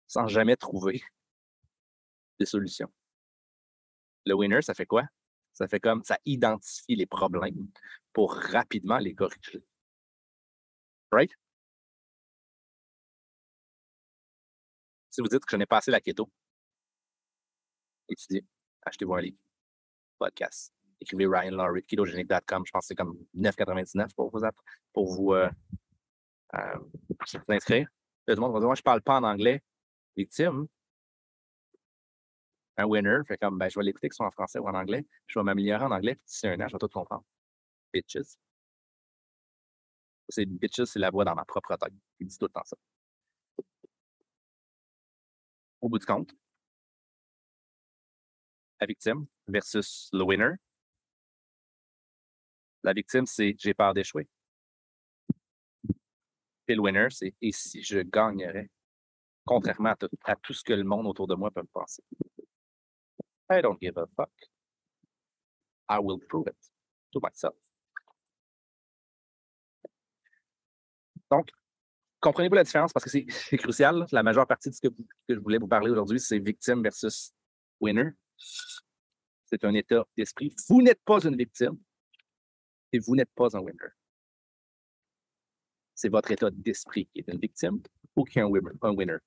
sans jamais trouver des solutions. Le winner, ça fait quoi? Ça fait comme ça identifie les problèmes pour rapidement les corriger. Right? Si vous dites que je n'ai pas assez la keto, étudiez, achetez-vous un livre, podcast. Écrivez Ryan Laurie, ketogenic.com. Je pense que c'est comme 9,99 pour vous, pour vous, euh, euh, vous inscrire. Tout le monde va dire Moi, je ne parle pas en anglais. Victime. Un winner. Fait comme ben, je vais l'écouter que ce soit en français ou en anglais. Je vais m'améliorer en anglais. Puis d'ici un an, je vais tout comprendre. Bitches. C'est bitches, c'est la voix dans ma propre tête. Il dit tout le temps ça au bout du compte. La victime versus le winner. La victime, c'est j'ai peur d'échouer. Et le winner, c'est et si je gagnerais, contrairement à tout, à tout, ce que le monde autour de moi peut penser. I don't give a fuck. I will prove it to myself. Donc, comprenez-vous la différence? Parce que c'est crucial. La majeure partie de ce que, je voulais vous parler aujourd'hui, c'est victime versus winner. C'est un état d'esprit. Vous n'êtes pas une victime vous n'êtes pas un winner. C'est votre état d'esprit qui est une victime ou qui est un winner.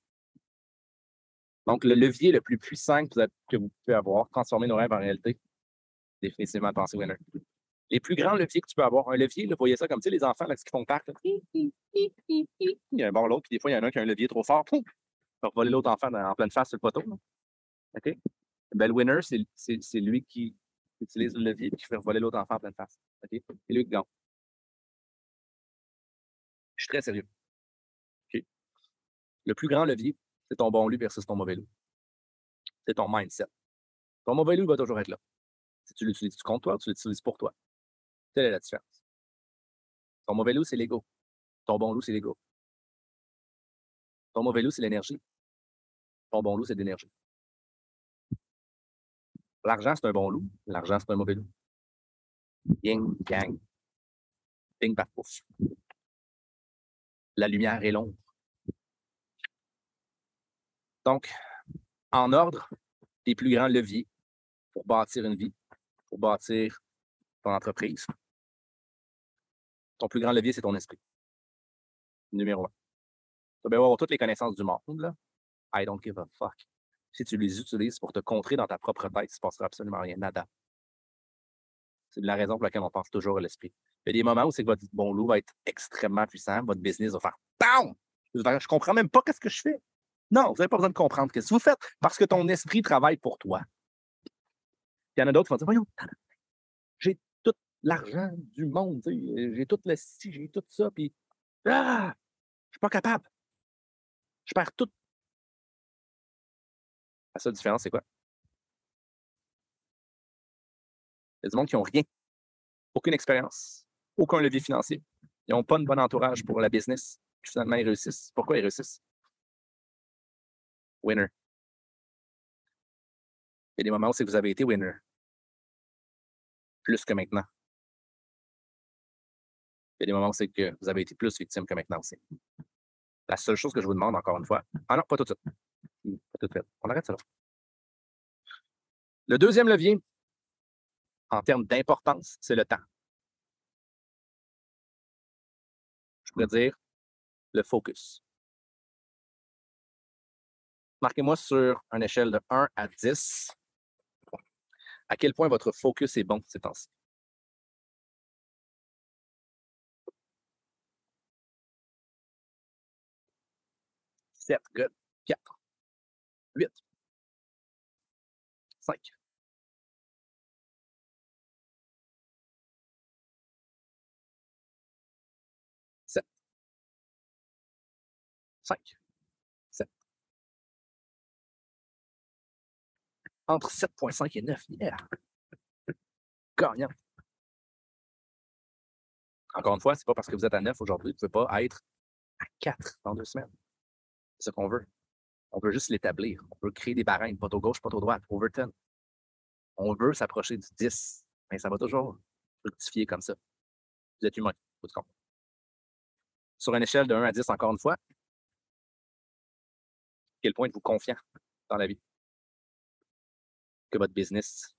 Donc, le levier le plus puissant que vous, pouvez avoir, transformer nos rêves en réalité, définitivement penser winner les plus grands leviers que tu peux avoir. Un levier, vous voyez ça comme tu sais, les enfants là, qui font parc. Il y a un bord l'autre, puis des fois, il y en a un qui a un levier trop fort. Pouf! va voler l'autre enfant en pleine face sur le poteau. OK? Ben, le winner, c'est lui qui utilise le levier et qui fait voler l'autre enfant en pleine face. OK? C'est lui qui gagne. Je suis très sérieux. Le plus grand levier, c'est ton bon loup versus ton mauvais loup. C'est ton mindset. Ton mauvais loup va toujours être là. Si tu l'utilises contre toi tu l'utilises pour toi? Telle est la différence. Ton mauvais loup, c'est l'ego. Ton bon loup, c'est l'ego. Ton mauvais loup, c'est l'énergie. Ton bon loup, c'est l'énergie. L'argent, c'est un bon loup. L'argent, c'est un mauvais loup. Yin, yang. Ping, paf, pouf. La lumière et l'ombre. Donc, en ordre, les plus grands leviers pour bâtir une vie, pour bâtir ton entreprise. Ton plus grand levier, c'est ton esprit. Numéro un. Tu vas avoir toutes les connaissances du monde, là. I don't give a fuck. Si tu les utilises pour te contrer dans ta propre tête, il ne se passera absolument rien. Nada. C'est la raison pour laquelle on pense toujours à l'esprit. Il y a des moments où c'est que votre bon loup va être extrêmement puissant, votre business va faire BAM! Je ne comprends même pas qu'est-ce que je fais. Non, vous n'avez pas besoin de comprendre ce que vous faites parce que ton esprit travaille pour toi. Il y en a d'autres qui vont dire Voyons, j'ai tout l'argent du monde, j'ai tout le j'ai tout ça, puis ah, je suis pas capable. Je perds tout. La seule différence, c'est quoi? Il y a du monde qui n'ont rien. aucune expérience, aucun levier financier. Ils n'ont pas un bon entourage pour la business. Puis finalement, ils réussissent. Pourquoi ils réussissent? Winner. Il y a des moments où c'est que vous avez été winner. Plus que maintenant. Il y a des moments où c'est que vous avez été plus victime que maintenant aussi. La seule chose que je vous demande, encore une fois, ah non, pas tout de suite. On arrête ça. Le deuxième levier, en termes d'importance, c'est le temps. Je pourrais dire le focus. Marquez-moi sur une échelle de 1 à 10 à quel point votre focus est bon ces temps-ci? 7, good. 4, 8, 5, 7, 5, 7. Entre 7.5 et 9, yeah! Gagnant. Encore une fois, c'est pas parce que vous êtes à 9 aujourd'hui, vous ne pouvez pas être à 4 dans deux semaines. C'est ce qu'on veut. On veut juste l'établir. On veut créer des barèmes, pas au gauche, pas au droite, Overton. On veut s'approcher du 10, mais ça va toujours fructifier comme ça. Vous êtes humain, vous compte. Sur une échelle de 1 à 10, encore une fois, quel point êtes-vous confiant dans la vie? Que votre business,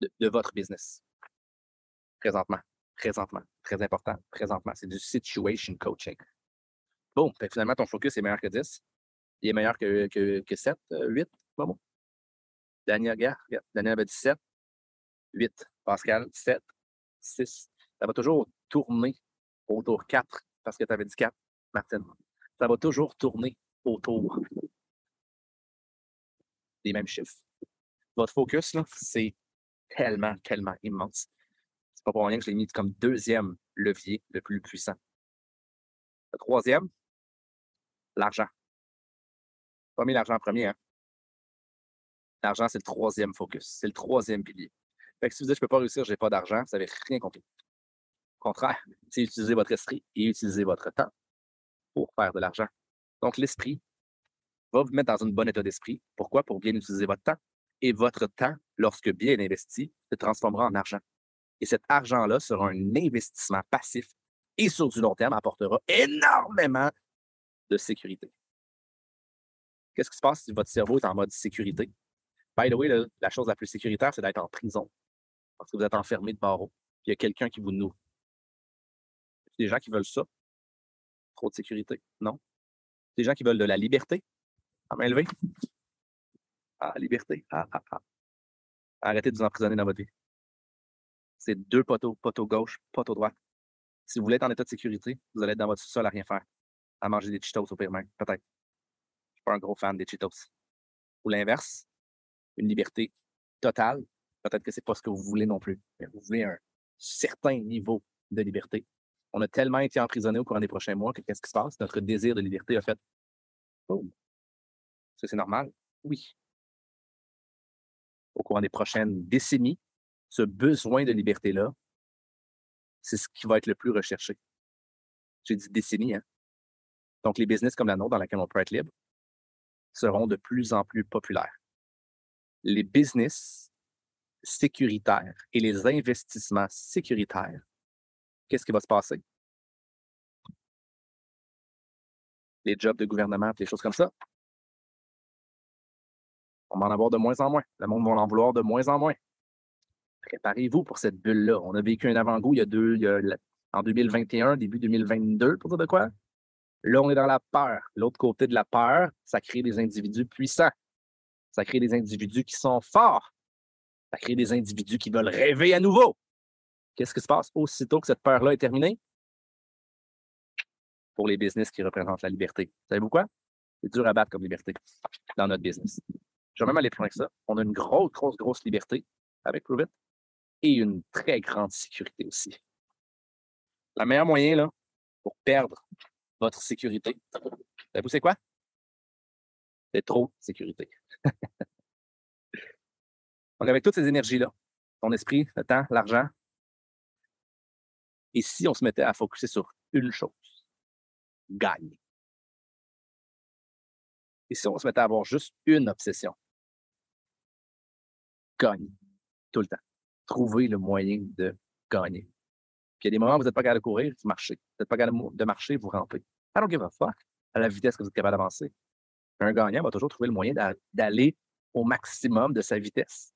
de, de votre business, présentement, présentement, très important, présentement, c'est du situation coaching. Bon, finalement, ton focus est meilleur que 10. Il est meilleur que, que, que 7, 8. bon? Daniel, regarde, Daniel avait 17, 8. Pascal, 7, 6. Ça va toujours tourner autour 4 parce que tu avais dit 4, Martine. Ça va toujours tourner autour des mêmes chiffres. Votre focus, là, c'est tellement, tellement immense. C'est pas pour rien que je l'ai mis comme deuxième levier le plus puissant. Le troisième, L'argent. Pas mis l'argent en premier, hein? L'argent, c'est le troisième focus. C'est le troisième pilier. Fait que si vous dites je ne peux pas réussir, je n'ai pas d'argent, vous n'avez rien compris. Au contraire, c'est utiliser votre esprit et utiliser votre temps pour faire de l'argent. Donc, l'esprit va vous mettre dans un bon état d'esprit. Pourquoi? Pour bien utiliser votre temps. Et votre temps, lorsque bien investi, se transformera en argent. Et cet argent-là sera un investissement passif et sur du long terme apportera énormément de sécurité. Qu'est-ce qui se passe si votre cerveau est en mode sécurité? By the way, la chose la plus sécuritaire, c'est d'être en prison. Parce que vous êtes enfermé de barreau. Il y a quelqu'un qui vous nourrit. Des gens qui veulent ça? Trop de sécurité? Non? Des gens qui veulent de la liberté? À main levée? Ah, liberté. Ah, ah, ah. Arrêtez de vous emprisonner dans votre vie. C'est deux poteaux, poteau gauche, poteau droite. Si vous voulez être en état de sécurité, vous allez être dans votre sous-sol à rien faire à manger des Cheetos au pire même, peut-être. Pas un gros fan des Cheetos. Ou l'inverse, une liberté totale, peut-être que c'est pas ce que vous voulez non plus. Mais vous voulez un certain niveau de liberté. On a tellement été emprisonnés au cours des prochains mois que qu'est-ce qui se passe? Notre désir de liberté a fait boum. Ça, c'est normal? Oui. Au cours des prochaines décennies, ce besoin de liberté-là, c'est ce qui va être le plus recherché. J'ai dit décennies, hein? Donc, les business comme la nôtre, dans laquelle on peut être libre, seront de plus en plus populaires. Les business sécuritaires et les investissements sécuritaires, qu'est-ce qui va se passer? Les jobs de gouvernement, les choses comme ça, on va en avoir de moins en moins. Le monde va en vouloir de moins en moins. Préparez-vous pour cette bulle-là. On a vécu un avant-goût il y a deux, il en 2021, début 2022, pour dire de quoi? Là, on est dans la peur. L'autre côté de la peur, ça crée des individus puissants. Ça crée des individus qui sont forts. Ça crée des individus qui veulent rêver à nouveau. Qu'est-ce qui se passe aussitôt que cette peur-là est terminée? Pour les business qui représentent la liberté. Savez-vous quoi? C'est dur à battre comme liberté dans notre business. Je vais même aller plus loin que ça. On a une grosse, grosse, grosse liberté avec Prove et une très grande sécurité aussi. Le meilleur moyen là, pour perdre votre sécurité. Vous savez quoi? C'est trop sécurité. Donc, avec toutes ces énergies-là, ton esprit, le temps, l'argent, Et si on se mettait à focuser sur une chose, gagner? Et si on se mettait à avoir juste une obsession, gagner, tout le temps. Trouver le moyen de gagner. Il y a des moments où vous n'êtes pas capable de courir, vous marchez. Vous n'êtes pas capable de marcher, vous rampez. I don't give a fuck à la vitesse que vous êtes capable d'avancer. Un gagnant va toujours trouver le moyen d'aller au maximum de sa vitesse,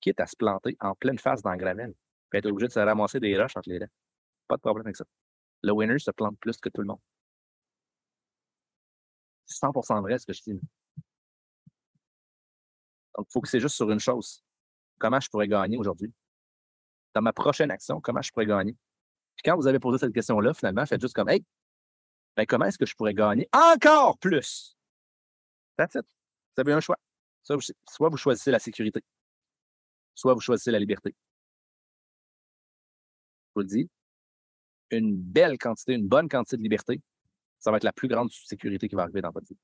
quitte à se planter en pleine face dans le gravel, puis être obligé de se ramasser des roches entre les dents. Pas de problème avec ça. Le winner se plante plus que tout le monde. C'est 100% vrai ce que je dis. Donc, il faut que c'est juste sur une chose. Comment je pourrais gagner aujourd'hui? Dans ma prochaine action, comment je pourrais gagner? Quand vous avez posé cette question-là, finalement, faites juste comme Hey, ben comment est-ce que je pourrais gagner encore plus? That's it. Vous avez un choix. Soit vous choisissez la sécurité, soit vous choisissez la liberté. Je vous le dis, une belle quantité, une bonne quantité de liberté, ça va être la plus grande sécurité qui va arriver dans votre vie.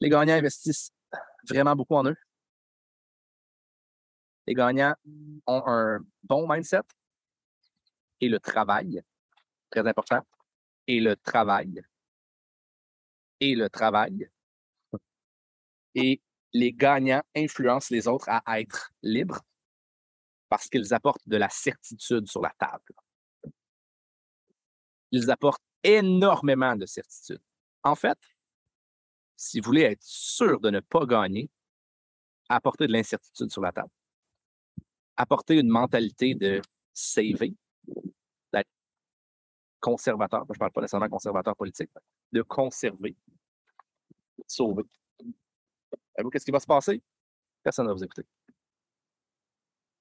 Les gagnants investissent vraiment beaucoup en eux. Les gagnants ont un bon mindset et le travail, très important, et le travail, et le travail. Et les gagnants influencent les autres à être libres parce qu'ils apportent de la certitude sur la table. Ils apportent énormément de certitude. En fait, si vous voulez être sûr de ne pas gagner, apportez de l'incertitude sur la table. Apportez une mentalité de saver, d'être conservateur. Je ne parle pas nécessairement conservateur politique, de conserver, de sauver. Vous, qu'est-ce qui va se passer? Personne ne va vous écouter.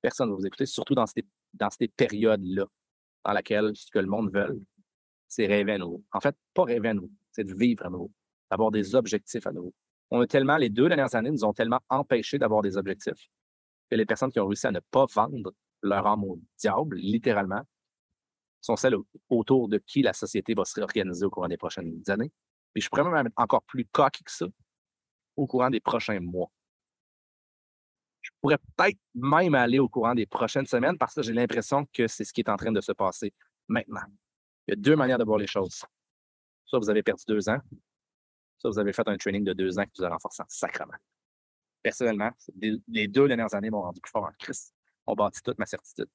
Personne ne va vous écouter, surtout dans ces, périodes-là, dans lesquelles ce que le monde veut, c'est rêver à nouveau. En fait, pas rêver à nouveau, c'est de vivre à nouveau, d'avoir des objectifs à nouveau. On a tellement, les deux dernières années nous ont tellement empêchés d'avoir des objectifs que les personnes qui ont réussi à ne pas vendre leur âme au diable, littéralement, sont celles autour de qui la société va se réorganiser au courant des prochaines années. Et je pourrais même être encore plus coquille que ça au courant des prochains mois. Je pourrais peut-être même aller au courant des prochaines semaines parce que j'ai l'impression que c'est ce qui est en train de se passer maintenant. Il y a deux manières de voir les choses. Soit vous avez perdu deux ans, soit vous avez fait un training de deux ans qui vous a renforcé sacrement. Personnellement, les deux dernières années m'ont rendu plus fort en crise. On bâtit toute ma certitude.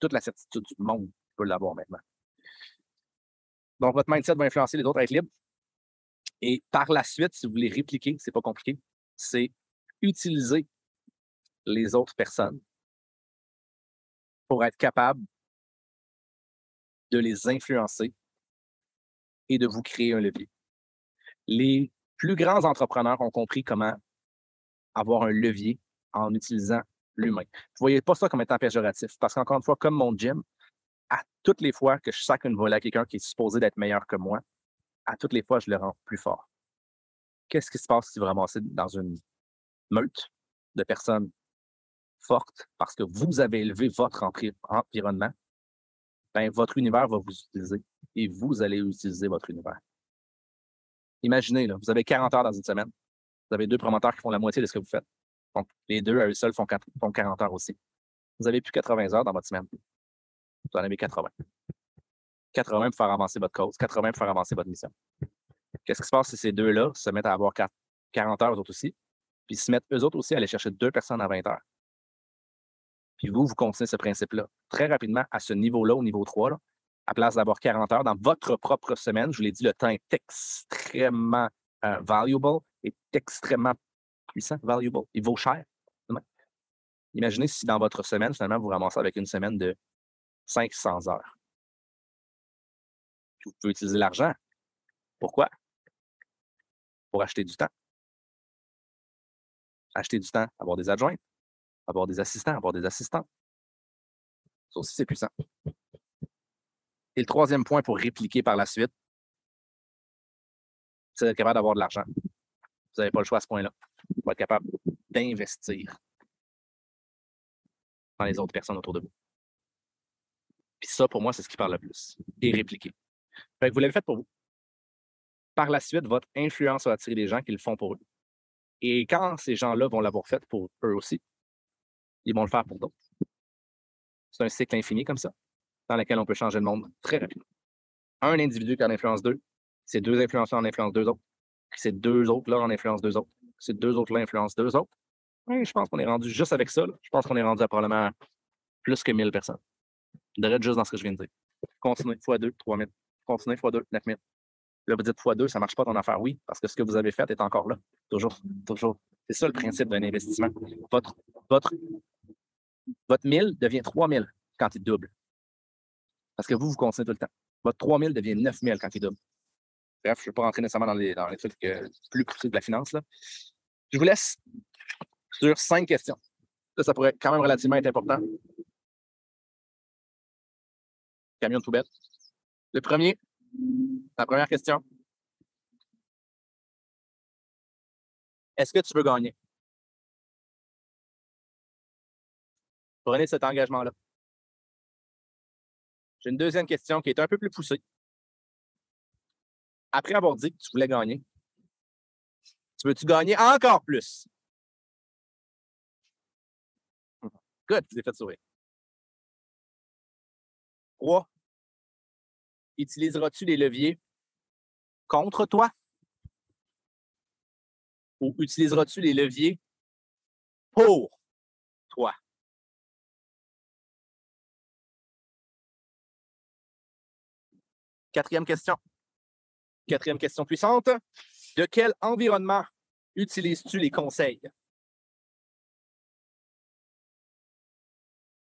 Toute la certitude du monde, je peux l'avoir maintenant. Donc, votre mindset va influencer les autres à être libres. Et par la suite, si vous voulez répliquer, c'est pas compliqué, c'est utiliser les autres personnes pour être capable de les influencer et de vous créer un levier. Les plus grands entrepreneurs ont compris comment avoir un levier en utilisant l'humain. Vous ne voyez pas ça comme étant péjoratif, parce qu'encore une fois, comme mon gym, à toutes les fois que je sac une volée à quelqu'un qui est supposé d'être meilleur que moi, à toutes les fois, je le rends plus fort. Qu'est-ce qui se passe si vous ramassez dans une meute de personnes fortes parce que vous avez élevé votre environnement? Ben, votre univers va vous utiliser et vous allez utiliser votre univers. Imaginez, vous avez 40 heures dans une semaine. Vous avez deux promoteurs qui font la moitié de ce que vous faites. Donc, les deux à eux seuls font 40 heures aussi. Vous avez plus 80 heures dans votre semaine. Vous en avez 80. 80 pour faire avancer votre cause, 80 pour faire avancer votre mission. Qu'est-ce qui se passe si ces deux-là se mettent à avoir 40 heures eux autres aussi, puis se mettent eux autres aussi à aller chercher deux personnes à 20 heures? Puis vous, vous continuez ce principe-là. Très rapidement, à ce niveau-là, au niveau 3, là, à place d'avoir 40 heures dans votre propre semaine, je vous l'ai dit, le temps est extrêmement euh, valuable, est extrêmement puissant, valuable. Il vaut cher. Imaginez si dans votre semaine, finalement, vous ramassez avec une semaine de 500 heures. Vous pouvez utiliser l'argent. Pourquoi? Pour acheter du temps. Acheter du temps, avoir des adjoints, avoir des assistants, avoir des assistants. Ça aussi, c'est puissant. Et le troisième point pour répliquer par la suite, c'est d'être capable d'avoir de l'argent. Vous n'avez pas le choix à ce point-là. Vous être capable d'investir dans les autres personnes autour de vous. Puis ça, pour moi, c'est ce qui parle le plus. Et répliquer. vous l'avez fait pour vous. Par la suite, votre influence va attirer des gens qui le font pour eux. Et quand ces gens-là vont l'avoir fait pour eux aussi, ils vont le faire pour d'autres. C'est un cycle infini comme ça, dans lequel on peut changer le monde très rapidement. Un individu qui en influence deux, c'est deux influenceurs en influence deux autres, puis c'est deux autres là en influence deux autres, c'est deux autres là influence deux autres. Je pense qu'on est rendu juste avec ça. Je pense qu'on est rendu à probablement plus que 1000 personnes. De juste dans ce que je viens de dire. Continuez, x2, 3000. Continuez, x2, 9000. Là, vous dites x2, ça ne marche pas ton affaire. Oui, parce que ce que vous avez fait est encore là. Toujours, toujours. C'est ça le principe d'un investissement. Votre, votre, votre 1000 devient 3000 quand il double. Parce que vous, vous continuez tout le temps. Votre 3000 devient 9000 quand il double. Bref, je ne vais pas rentrer nécessairement dans les, les trucs euh, plus cruciaux de la finance. Je vous laisse sur cinq questions. Ça, ça pourrait quand même relativement être important. Camion de poubelle. Le premier, la première question. Est-ce que tu veux gagner? Prenez cet engagement-là. J'ai une deuxième question qui est un peu plus poussée. Après avoir dit que tu voulais gagner, tu veux-tu gagner encore plus? Good, je vous ai fait sourire. Trois, utiliseras-tu les leviers contre toi? Ou utiliseras-tu les leviers pour toi? Quatrième question. Quatrième question puissante. De quel environnement utilises-tu les conseils?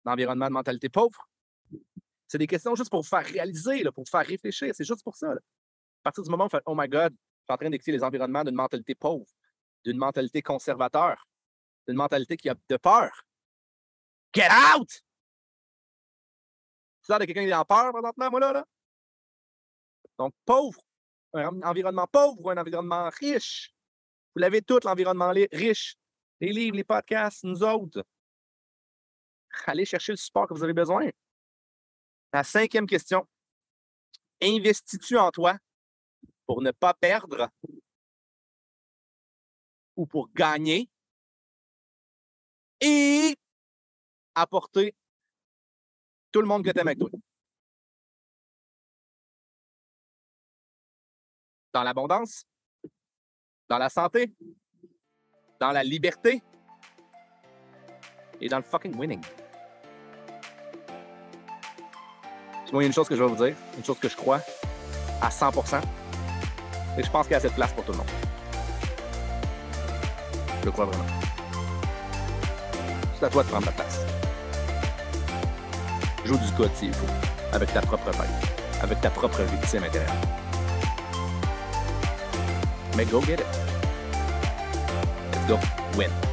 L'environnement de mentalité pauvre? C'est des questions juste pour vous faire réaliser, pour vous faire réfléchir. C'est juste pour ça. À partir du moment où vous faites Oh my God, je suis en train d'écouter les environnements d'une mentalité pauvre, d'une mentalité conservateur, d'une mentalité qui a de peur. Get out! C'est l'air de quelqu'un qui est en peur présentement, moi là, là. Donc, pauvre. Un environnement pauvre ou un environnement riche. Vous l'avez tout, l'environnement riche. Les livres, les podcasts, nous autres. Allez chercher le support que vous avez besoin. La cinquième question. Investis-tu en toi pour ne pas perdre ou pour gagner et apporter tout le monde que tu aimes avec toi? Dans l'abondance, dans la santé, dans la liberté et dans le fucking winning. Il y a une chose que je vais vous dire, une chose que je crois à 100%, et je pense qu'il y a cette place pour tout le monde. Je le crois vraiment. C'est à toi de prendre la place. Joue du code s'il faut, avec ta propre tête, avec ta propre victime intérieure. Go get it. Let's go. Win.